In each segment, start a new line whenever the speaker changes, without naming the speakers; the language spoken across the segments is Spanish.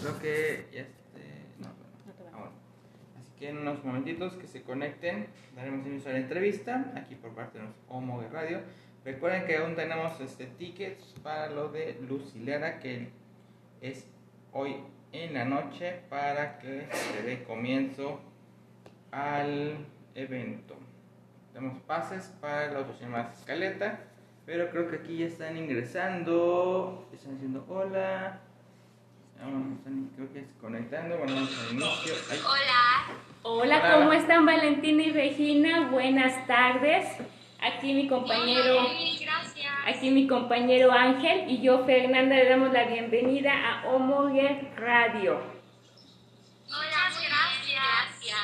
Creo que ya este, no, ah, bueno. Así que en unos momentitos que se conecten, daremos inicio a la entrevista aquí por parte de Homo de Radio. Recuerden que aún tenemos este tickets para lo de Lucilera que es hoy en la noche para que se dé comienzo al evento. Tenemos pases para la más escaleta, pero creo que aquí ya están ingresando, están diciendo hola. Creo que es conectando. Bueno, vamos al inicio.
Hola.
Hola, ¿cómo están Valentina y Regina? Buenas tardes. Aquí mi compañero.
gracias.
Aquí mi compañero Ángel y yo, Fernanda, le damos la bienvenida a Homoger Radio.
Muchas gracias.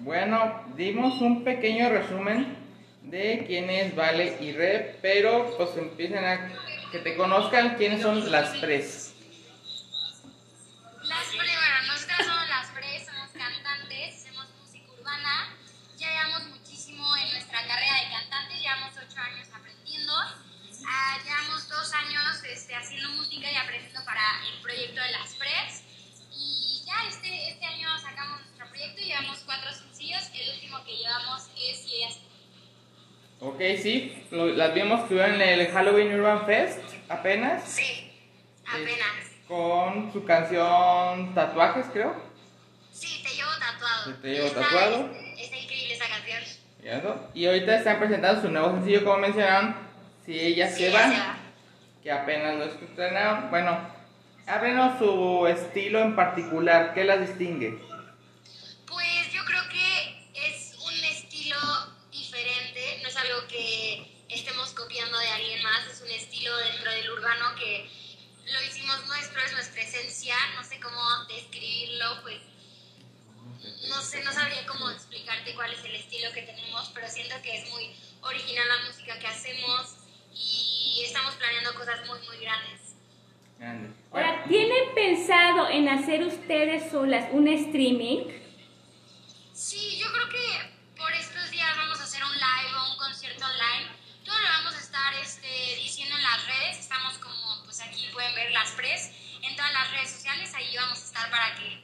Bueno, dimos un pequeño resumen de quién es Vale y Rep, pero pues empiecen a que te conozcan quiénes son las tres.
Llevamos dos años este, haciendo música y aprendiendo para el proyecto de las Pres, y ya este, este año sacamos nuestro proyecto y llevamos cuatro el último que llevamos es ellas.
Ok, sí, las vimos que en el Halloween Urban Fest apenas.
Sí, apenas.
con su canción Tatuajes, creo.
Sí, te llevo tatuado.
Te llevo tatuado.
Está, increíble esa canción.
Y ahorita están presentando su nuevo sencillo, como mencionaron, Si ella se, va,
se va,
que apenas lo estrenaron. Bueno, háblenos su estilo en particular, ¿qué las distingue?
de alguien más, es un estilo dentro del urbano que lo hicimos nuestro, es nuestra esencia, no sé cómo describirlo, pues no sé, no sabría cómo explicarte cuál es el estilo que tenemos, pero siento que es muy original la música que hacemos y estamos planeando cosas muy, muy grandes.
Ahora, ¿tienen pensado en hacer ustedes solas un streaming?
Sí, yo creo que por estos días vamos a hacer un live o un concierto online todo lo vamos a estar este, diciendo en las redes. Estamos como, pues aquí pueden ver las pres en todas las redes sociales. Ahí vamos a estar para que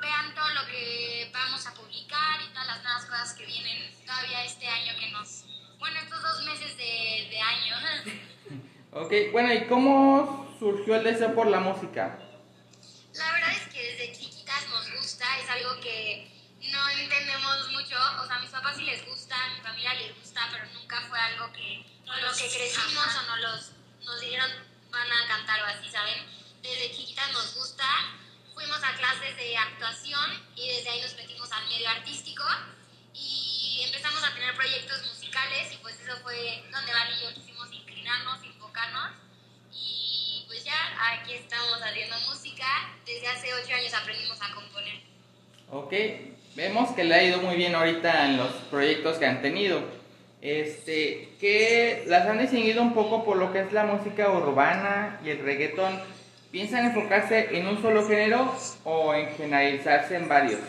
vean todo lo que vamos a publicar y todas las nuevas cosas que vienen todavía este año que nos... Bueno, estos dos meses de, de año.
ok, bueno, ¿y cómo surgió el deseo por la música?
La verdad es que desde chiquitas nos gusta, es algo que no entendemos mucho, o sea, a mis papás sí les gusta, a mi familia les gusta, pero nunca fue algo que con lo que crecimos o no los, nos dijeron van a cantar o así, ¿saben? Desde chiquitas nos gusta, fuimos a clases de actuación y desde ahí nos metimos al medio artístico y empezamos a tener proyectos musicales y pues eso fue donde Vale y yo quisimos inclinarnos, enfocarnos y pues ya aquí estamos haciendo música, desde hace ocho años aprendimos a componer.
Ok, vemos que le ha ido muy bien ahorita en los proyectos que han tenido. Este, que las han distinguido un poco por lo que es la música urbana y el reggaetón. ¿Piensan enfocarse en un solo género o en generalizarse en varios?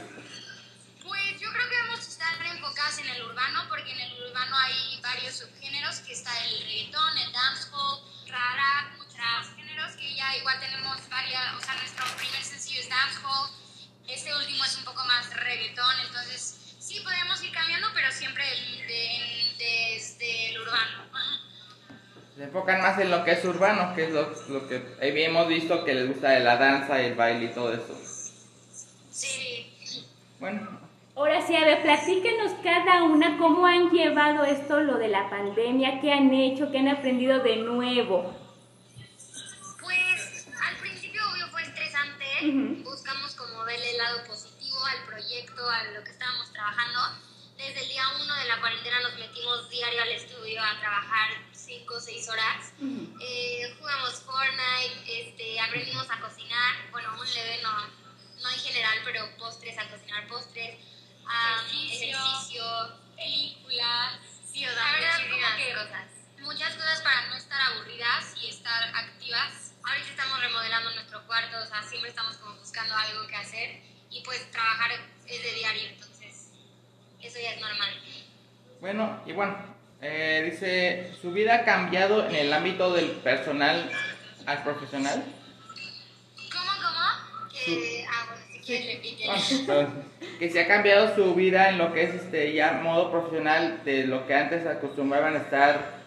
Igual tenemos varias, o sea, nuestro primer sencillo es dancehall, este último es un poco más reggaetón, entonces sí podemos ir cambiando, pero siempre desde el urbano.
Se enfocan más en lo que es urbano, que es lo, lo que hemos visto que les gusta de la danza, el baile y todo eso.
Sí.
Bueno.
Ahora sí, a ver, platíquenos cada una cómo han llevado esto, lo de la pandemia, qué han hecho, qué han aprendido de nuevo.
Estresante, buscamos como verle el lado positivo al proyecto, a lo que estábamos trabajando. Desde el día uno de la cuarentena nos metimos diario al estudio a trabajar 5 o 6 horas. Eh, jugamos Fortnite, este, aprendimos a cocinar, bueno, un leve no, no en general, pero postres, a cocinar postres, ejercicio, películas, sí, o sea, cosas. Muchas cosas para no estar aburridas y estar activas ahorita estamos remodelando nuestro cuarto, o sea, siempre estamos como buscando algo que hacer y pues trabajar es de diario, entonces eso ya es normal.
Bueno, y bueno, eh, dice, ¿su vida ha cambiado en el ámbito del personal al profesional?
¿Cómo, cómo?
que se ha cambiado su vida en lo que es este ya modo profesional de lo que antes acostumbraban a estar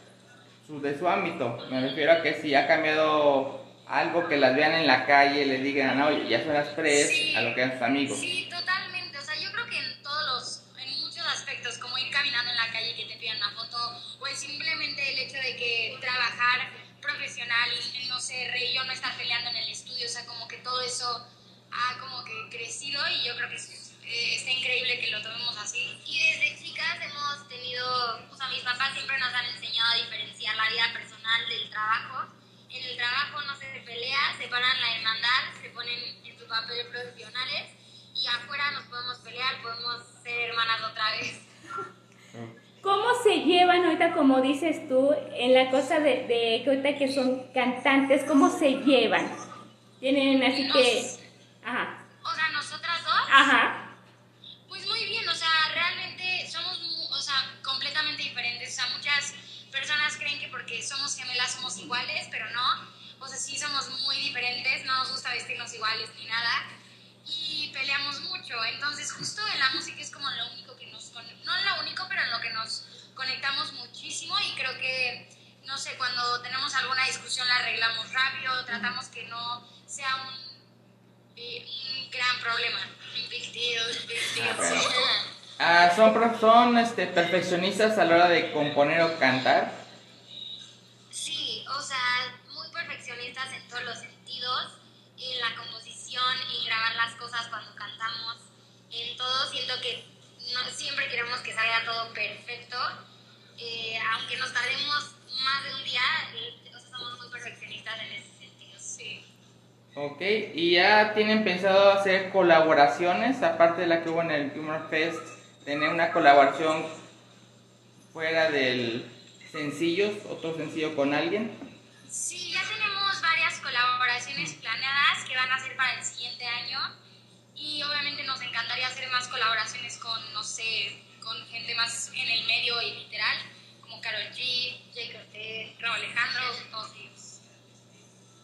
su, de su ámbito. Me refiero a que si ha cambiado algo que las vean en la calle, le digan, no, ya son las pres, a lo que eran sus amigos.
Sí, totalmente. O sea, yo creo que en todos los, en muchos aspectos, como ir caminando en la calle y que te pidan una foto, o es simplemente el hecho de que trabajar profesional, no sé, reír yo no estar peleando en el estudio, o sea, como que todo eso ha como que crecido y yo creo que eh, está increíble que lo tomemos así. Y desde chicas hemos tenido, o sea, mis papás siempre nos han enseñado a diferenciar la vida personal del trabajo. En el trabajo no se pelea, separan la hermandad, se ponen en su papel profesionales y afuera nos podemos pelear, podemos ser hermanas otra vez.
¿Cómo se llevan ahorita, como dices tú, en la cosa de, de que ahorita que son cantantes, cómo se llevan? Tienen así que
Ajá. O sea, nosotras dos.
Ajá.
Pues muy bien, o sea, realmente somos, o sea, completamente diferentes. O sea, muchas personas creen que somos gemelas somos iguales, pero no. O sea, sí somos muy diferentes, no nos gusta vestirnos iguales ni nada. Y peleamos mucho. Entonces, justo en la música es como lo único que nos. No lo único, pero en lo que nos conectamos muchísimo. Y creo que, no sé, cuando tenemos alguna discusión la arreglamos rápido, tratamos que no sea un un gran problema.
Ah, ¿Son, son este, perfeccionistas a la hora de componer o cantar?
Sí, o sea, muy perfeccionistas en todos los sentidos, en la composición, en grabar las cosas cuando cantamos, en todo. Siento que no, siempre queremos que salga todo perfecto, eh, aunque nos tardemos más de un día, eh, somos muy perfeccionistas en ese sentido, sí.
Ok, ¿y ya tienen pensado hacer colaboraciones, aparte de la que hubo en el Humor Fest, tener una colaboración fuera del sencillo, otro sencillo con alguien?
Sí, ya tenemos varias colaboraciones planeadas que van a ser para el siguiente año y obviamente nos encantaría hacer más colaboraciones con, no sé, con gente más en el medio y literal, como Carol G, Jay Cortez, Raúl Alejandro, todos ellos.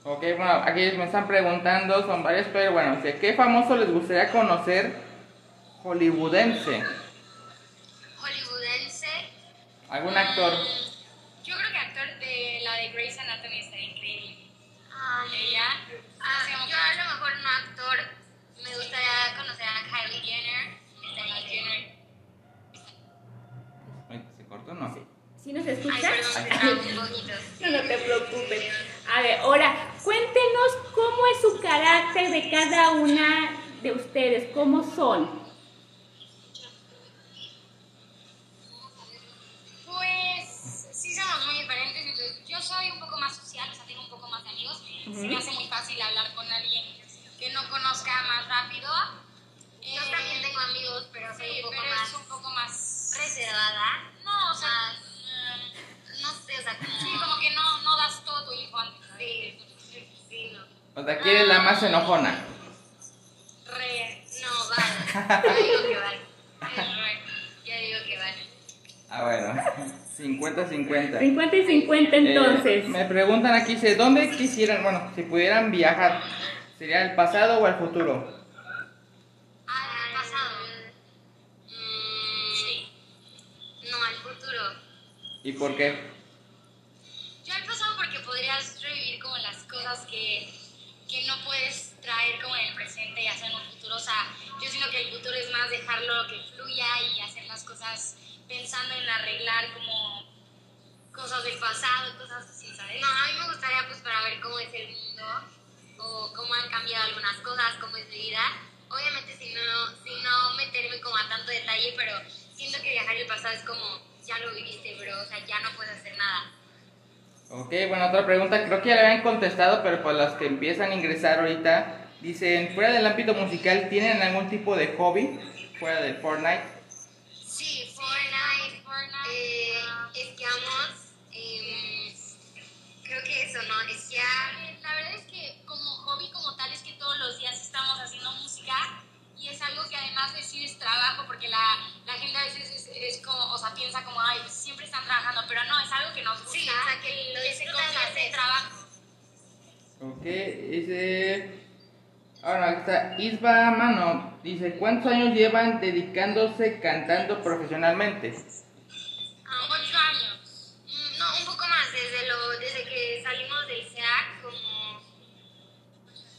Ok, bueno, aquí me están preguntando, son varios, pero bueno, ¿qué famoso les gustaría conocer hollywoodense?
¿Hollywoodense?
¿Algún actor?
Mm, yo creo que actor de la de Grey's Anatomy está increíble. Ah, ella. Ah, yo a lo mejor un actor me gustaría conocer a Kylie Jenner. Kylie Jenner.
¿Se cortó no? Sí.
¿Sí nos escuchas? no, no te preocupes. A ver, ahora, cuéntenos cómo es su carácter de cada una de ustedes, cómo son.
Pues sí somos muy diferentes. yo soy un poco más social, o sea, tengo un poco más de amigos. Se me hace muy fácil hablar con alguien que no conozca más rápido. Yo también tengo amigos, pero soy un poco más, un poco más reservada. No, o sea, no sé, o sea, sí, como que no, no das todo tu hijo antes. Sí, sí, no.
O sea, ¿quién es la más enojona?
Re, no, vale. Ya digo que vale. Ya digo que vale.
Ah, bueno. 50-50.
50 y 50 entonces.
Eh, me preguntan aquí, ¿dónde quisieran, bueno, si pudieran viajar, ¿sería el pasado o el futuro? ¿Y por qué?
que, que no puedes traer como en el presente y hacer en un futuro. O sea, yo siento que el futuro es más dejarlo que fluya y hacer las cosas pensando en arreglar como cosas del pasado, cosas así, ¿sabes? No, a mí me gustaría pues para ver cómo es el mundo o cómo han cambiado algunas cosas, cómo es mi vida. Obviamente si no, si no meterme como a tanto detalle, pero siento que viajar el pasado es como, ya lo viviste, pero o sea, ya no puedes hacer nada.
Ok, bueno, otra pregunta, creo que ya le habían contestado, pero para los que empiezan a ingresar ahorita, dicen, fuera del ámbito musical, ¿tienen algún tipo de hobby fuera de Fortnite?
Sí, Fortnite, Fortnite. Eh, esquiamos, eh, creo que eso, ¿no? Esquiar. La verdad es que como hobby como tal es que todos los días estamos haciendo música y es algo que además de es trabajo, porque la, la gente que
dice... Ahora aquí está Isba Mano. Dice, ¿cuántos años llevan dedicándose cantando profesionalmente?
Ah, ocho años. Mm, No, un poco más, desde, lo, desde que salimos del SEAC, como...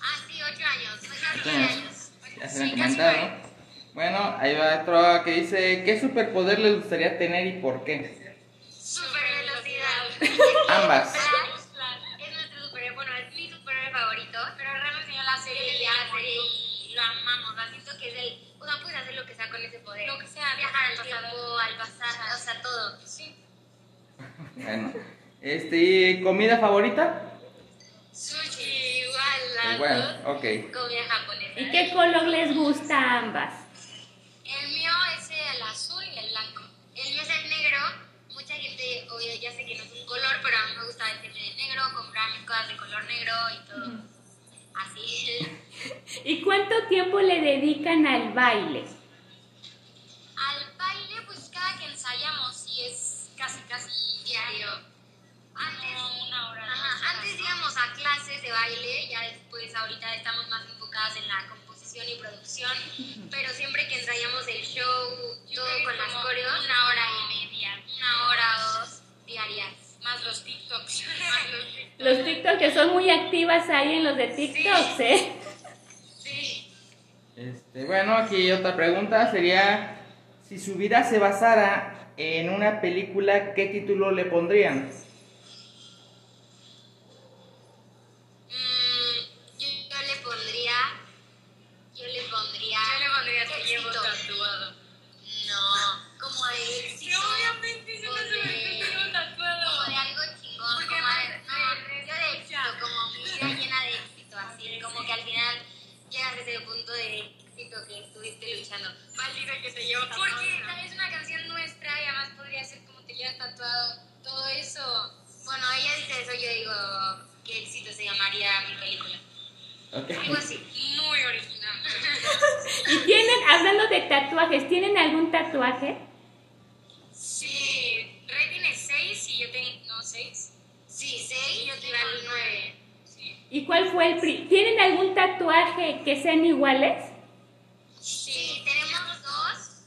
Ah, sí, ocho años. Ocho
Ocho
nueve
años.
años.
Ya se han
Sí,
comentado. Bueno, ahí va otro que dice, ¿qué superpoder les gustaría tener y por qué?
Super velocidad.
Ambas.
Que es el. O sea, puedes hacer lo que sea con ese poder. Lo que sea, viajar al tiempo, al pasado, o sea, todo. Sí.
Bueno, este, ¿y ¿comida favorita?
Sushi, igual, las
Bueno,
dos.
ok.
Comida japonesa.
¿Y qué color les gusta a ambas?
El mío es el azul y el blanco. El mío es el negro. Mucha gente, obvio, ya sé que no es un color, pero a mí me gusta vestirme de negro, comprar mis cosas de color negro y todo. Así.
¿Y cuánto tiempo le dedican al baile?
Al baile, pues cada que ensayamos, sí es casi, casi diario. Antes, una hora. Ajá, antes íbamos a clases de baile, ya después, ahorita estamos más enfocadas en la composición y producción, pero siempre que ensayamos el show, todo con las coreos, una hora y media, una hora o dos diarias. Más los TikToks. Más los TikToks.
Que son muy activas ahí en los de TikTok, ¿eh?
Este, bueno, aquí otra pregunta sería, si su vida se basara en una película, ¿qué título le pondrían?
Digo que éxito se llamaría mi película.
Ok.
Algo así.
Muy original.
¿Y tienen, hablando de tatuajes, ¿tienen algún tatuaje?
Sí, Rey tiene 6 y yo tengo. No, 6.
Sí, 6 yo tengo el 9.
Sí.
¿Y cuál fue el pri ¿Tienen algún tatuaje que sean iguales?
Sí, tenemos dos.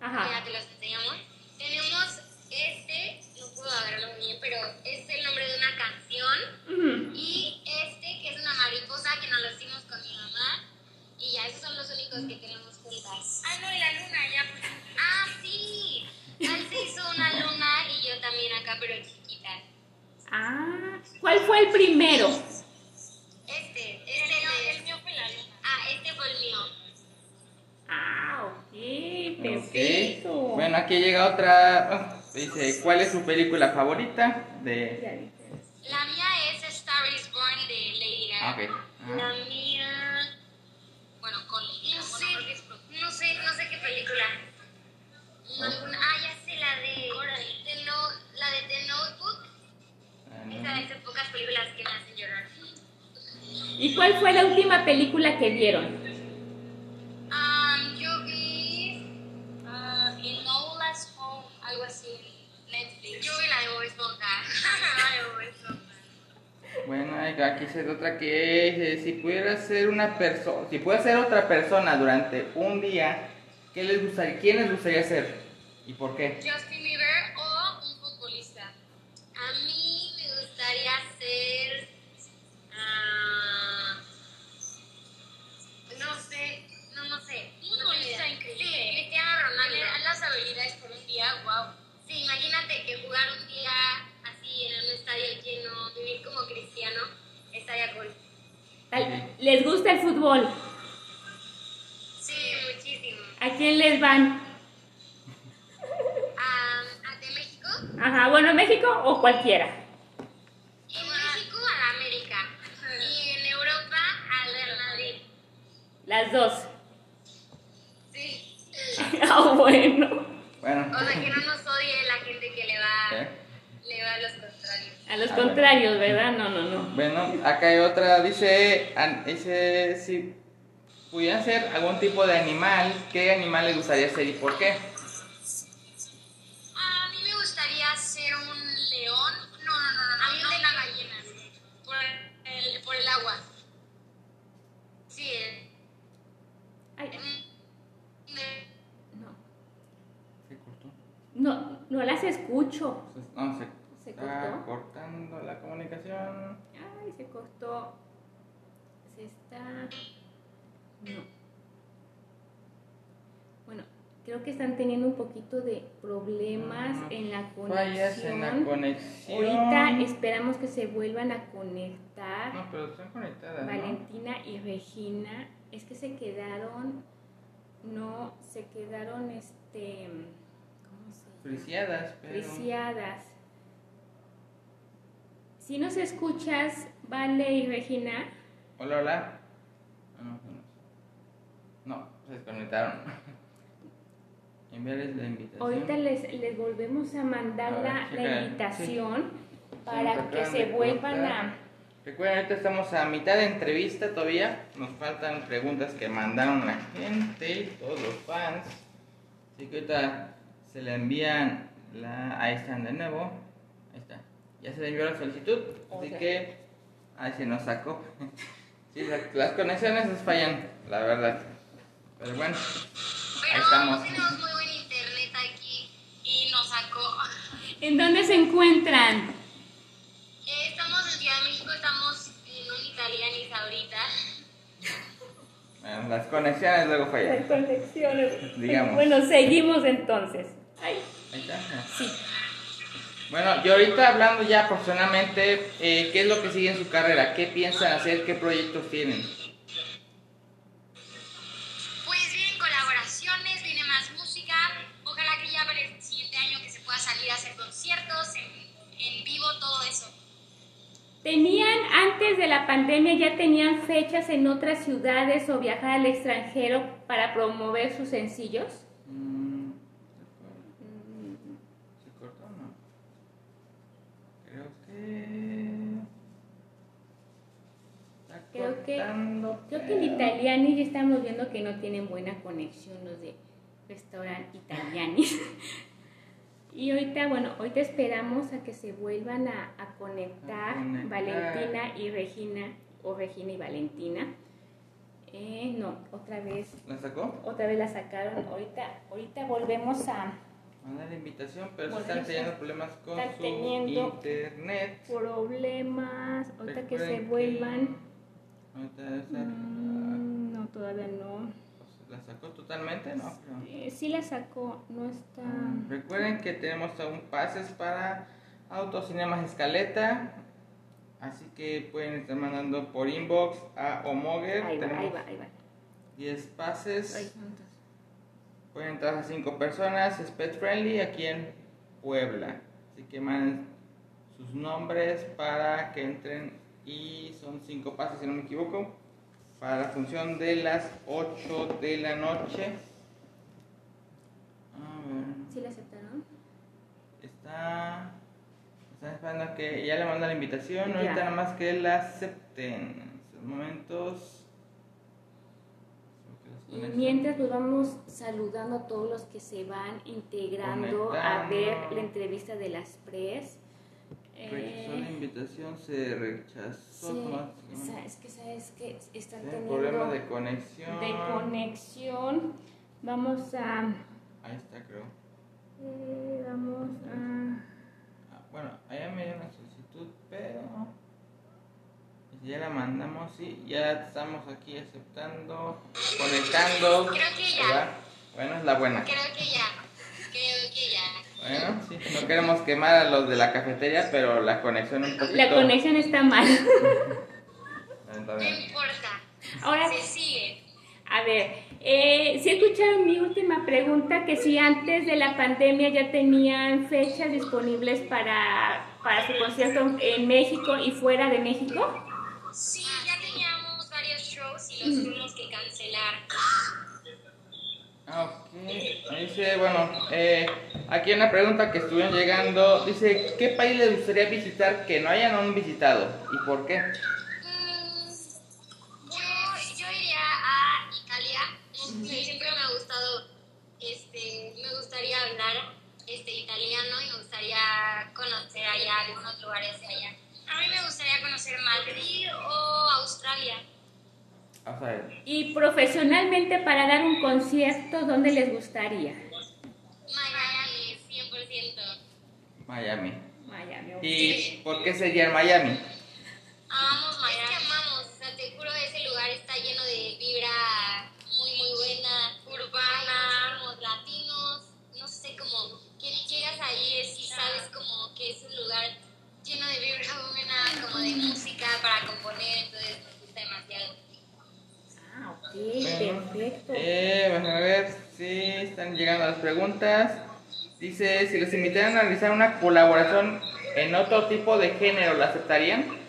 Ajá.
Ya te los enseñamos. Tenemos este, no puedo agarrarlo muy bien, pero es el nombre de una canción.
Ujú.
Y este, que es una mariposa que nos lo hicimos con mi mamá. Y ya, esos son los que tenemos juntas.
Ah, no, y la luna ya. pues.
Ah, sí. Él se hizo una luna y yo también acá, pero chiquita.
Ah, ¿cuál fue el primero?
Este,
El
este es.
el mío fue la luna.
Ah, este fue el mío.
Ah, ok, perfecto.
Bueno, aquí llega otra. ah, Dice, ¿cuál es su película favorita? De...
La mía es Star is Born de Lady Gaga.
Ah, ok. Ah.
La
¿Y cuál fue la última película que vieron?
Um, yo vi. ah, Enola's Home, algo así. en Netflix. Yo vi la de Bob Esponja.
Bueno, hay- aquí se otra que es, eh, si pudiera ser una persona, si pudiera ser otra persona durante un día, ¿qué les gustaría, quién les gustaría ser? ¿Y por qué?
Justin Bieber o un futbolista. A mí me gustaría ser. ah, no sé, no, no sé.
Un
no
futbolista
tengo idea.
increíble.
Sí, Cristiano Ronaldo.
Tener las habilidades por un día, wow.
Sí, imagínate que jugar un día así en un estadio lleno, vivir como cristiano, estaría cool.
Al- ¿Les gusta el fútbol?
Sí, muchísimo.
¿A quién les van?
Ah, ¿A de México?
Ajá, bueno, México o cualquiera.
En México a la América. Y en Europa al Real Madrid.
Las dos.
Sí.
ah, bueno.
Bueno,
O sea, que no nos odie la gente que le va, le va a los contrarios.
A los
Ah,
contrarios, ¿verdad? No, no, no.
Bueno, acá hay otra, dice, an- dice, si pudieran ser algún tipo de animal, ¿qué animal les gustaría ser y por qué?
No,
se, ¿Se está
cortó?
cortando la comunicación.
Ay, se cortó. Se está. No. Bueno, creo que están teniendo un poquito de problemas
Ah,
en la
Fallas en la
conexión.
conexión.
Ahorita esperamos que se vuelvan a conectar.
No, pero están conectadas. ¿no?
Valentina y Regina. Es que se quedaron. No, se quedaron este.
Friciadas, pero.
Friciadas. Si nos escuchas, Vale y Regina,
Hola, hola. Ah, No, no, se desconectaron. Enviarles la invitación.
ahorita les, les volvemos a mandar
A ver,
la, invitación
Sí,
para que se vuelvan a...
Recuerden, ahorita estamos a mitad de entrevista todavía. Nos faltan preguntas que mandaron la gente, todos los fans. Así que ahorita se le envían la. Ahí están de nuevo. Ahí está. Ya se le envió la solicitud. Así que. Ahí se nos sacó. Sí, la- las conexiones nos fallan, la verdad. Pero bueno, ahí
Pero
estamos.
tenemos muy buen internet aquí y nos sacó.
¿En dónde se encuentran?
Eh, estamos en Ciudad de México, estamos en un italianis ahorita.
Bueno, las conexiones luego fallan.
conexiones.
Digamos.
Bueno, seguimos entonces. Ay,
Ahí está.
sí.
Bueno, y ahorita hablando ya profesionalmente, eh, ¿qué es lo que sigue en su carrera? ¿Qué piensan hacer? ¿Qué proyectos tienen?
Pues vienen colaboraciones, viene más música. Ojalá que ya para el siguiente año que se pueda salir a hacer conciertos en, en vivo, todo eso.
¿Tenían, antes de la pandemia, ya tenían fechas en otras ciudades o viajar al extranjero para promover sus sencillos?
Mm, ¿Se cortó o no? Creo que... Está
Creo que-
pero-
ya estamos viendo que no tienen buena conexión los de restaurante Italiani. y ahorita, bueno, ahorita esperamos a que se vuelvan a, a conectar,
A conectar.
Valentina y Regina, o Regina y Valentina. Eh, no, otra vez,
¿La sacó?
otra vez la sacaron. Ahorita, ahorita volvemos a
Mandar la invitación, pero se
Volvemos
están teniendo problemas con
están
su
teniendo-
internet.
problemas. Ahorita que se vuelvan.
Ahorita esa-
Mm, no, todavía no.
¿La sacó totalmente? No, creo.
Eh, sí la sacó, no está.
Recuerden que tenemos aún pases para Autocinemas Escaleta. Así que pueden estar mandando por inbox a Omoger.
Ahí va, ahí
Tenemos
va, ahí va.
10 pases.
Ay.
Pueden entrar a 5 personas. Es pet friendly aquí en Puebla. Así que manden sus nombres para que entren. Y son 5 pases, si no me equivoco. Para la función de las 8 de la noche. A ver.
¿Sí la aceptaron?
Está. Están esperando a que ya le mandan la invitación. Ahorita nada más que la acepten. En estos momentos.
Y mientras pues vamos saludando a todos los que se van integrando a ver la entrevista de las pres.
Rechazó la
Eh,
invitación, se rechazó
sí, es que sabes que están
Tienen
teniendo
problemas de conexión.
de conexión. Vamos a
Ahí está, creo.
eh, vamos a
Ah, bueno, allá me solicitud, pero. Ya la mandamos, sí, ya estamos aquí aceptando, conectando.
Creo que ya.
¿verdad? Bueno, es la buena.
Creo que ya. Creo que ya.
Bueno, sí, no queremos quemar a los de la cafetería, pero la conexión un poquito.
la conexión está mal.
No importa.
Ahora
Se sigue.
A ver, eh, si escucharon mi última pregunta, que si antes de la pandemia ya tenían fechas disponibles para, para su concierto en México y fuera de México.
Sí, ya teníamos varios shows y los tuvimos que cancelar.
Ah, ok. Dice, bueno, eh, aquí hay una pregunta que estuvieron llegando. Dice, ¿qué país les gustaría visitar que no hayan aún visitado? ¿Y por qué?
Mm, yo, yo iría a Italia. Mm, Siempre me ha gustado, este, me gustaría hablar este, italiano y me gustaría conocer allá algunos lugares de allá. A mí me gustaría conocer Madrid o Australia.
Ver.
Y profesionalmente para dar un concierto, ¿dónde les gustaría?
Miami, 100%.
Miami.
Miami. ok.
¿Y por qué sería en Miami?
Para componer, entonces nos gusta demasiado.
Ah, ok,
Bueno,
perfecto.
Eh, vamos a ver si están llegando las preguntas. Dice, si los invitaran a realizar una colaboración en otro tipo de género, ¿la aceptarían?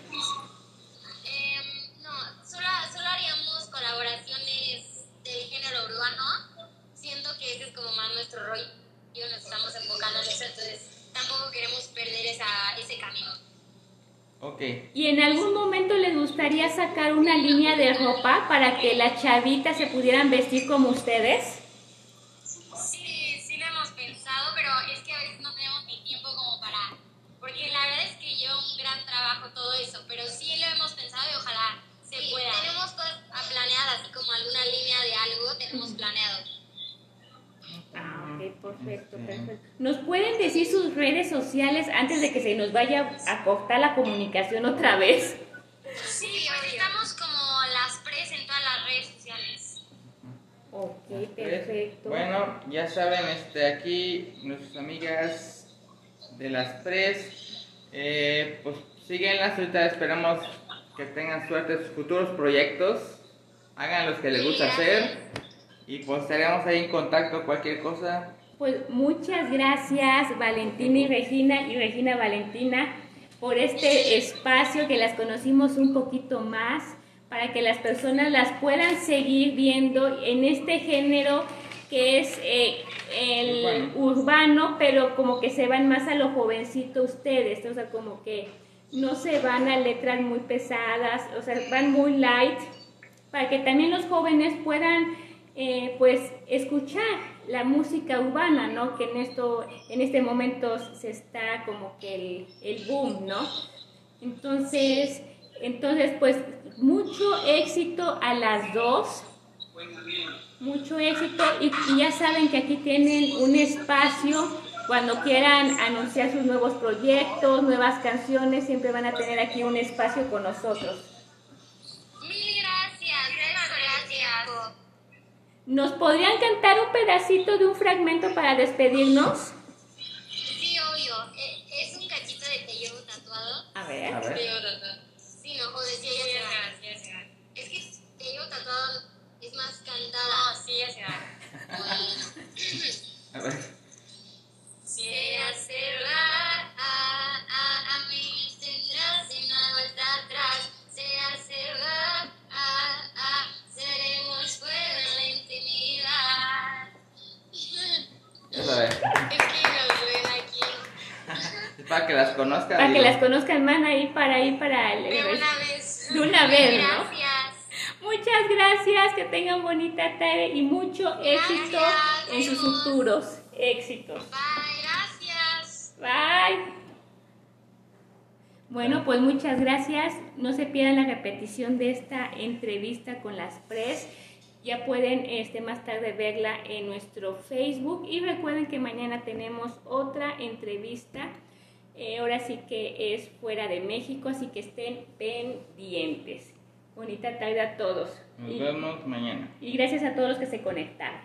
¿Y en algún momento les gustaría sacar una línea de ropa para que las chavitas se pudieran vestir como ustedes?
Sí, sí lo hemos pensado, pero es que a veces no tenemos ni tiempo como para... Porque la verdad es que lleva un gran trabajo todo eso, pero sí lo hemos pensado y ojalá se pueda. Tenemos cosas planeadas, así como alguna línea de algo, tenemos planeado.
Perfecto, perfecto. ¿Nos pueden decir sus redes sociales antes de que se nos vaya a cortar la comunicación otra vez?
Sí, pues estamos como las pres en todas las redes sociales.
Ok, perfecto.
Bueno, ya saben, este, aquí nuestras amigas de las tres, eh, pues síguenlas, ahorita esperamos que tengan suerte en sus futuros proyectos, hagan los que les gusta hacer y pues estaremos ahí en contacto, cualquier cosa.
Pues muchas gracias Valentina y Regina y Regina Valentina por este espacio que las conocimos un poquito más para que las personas las puedan seguir viendo en este género que es eh, el urbano. pero como que se van más a lo jovencito ustedes, o sea, como que no se van a letras muy pesadas, o sea, van muy light para que también los jóvenes puedan eh, pues escuchar la música urbana, ¿no? Que en esto, en este momento se está como que el, el boom, ¿no? Entonces, entonces pues mucho éxito a las dos, mucho éxito y, y ya saben que aquí tienen un espacio cuando quieran anunciar sus nuevos proyectos, nuevas canciones, siempre van a tener aquí un espacio con nosotros.
Mil gracias, muchas gracias.
¿Nos podrían cantar un pedacito de un fragmento para despedirnos?
Sí, obvio. Eh, Es un cachito de te llevo tatuado.
A ver.
A ver.
Sí, no, o decía ya se va. Es que te llevo tatuado es más cantada. No, sí, ya se va.
A ver. Para que las conozcan.
Para que las conozcan más ahí para ir para el
De una vez.
De una vez, ¿no?
Gracias.
Muchas gracias, que tengan bonita tarde y mucho éxito en sus futuros éxitos.
Bye, gracias.
Bye. Bueno, pues muchas gracias. No se pierdan la repetición de esta entrevista con las pres. Ya pueden este, más tarde verla en nuestro Facebook y recuerden que mañana tenemos otra entrevista. Eh, ahora sí que es fuera de México, así que estén pendientes. Bonita tarde a todos.
Nos
y,
vemos mañana.
Y gracias a todos los que se conectaron.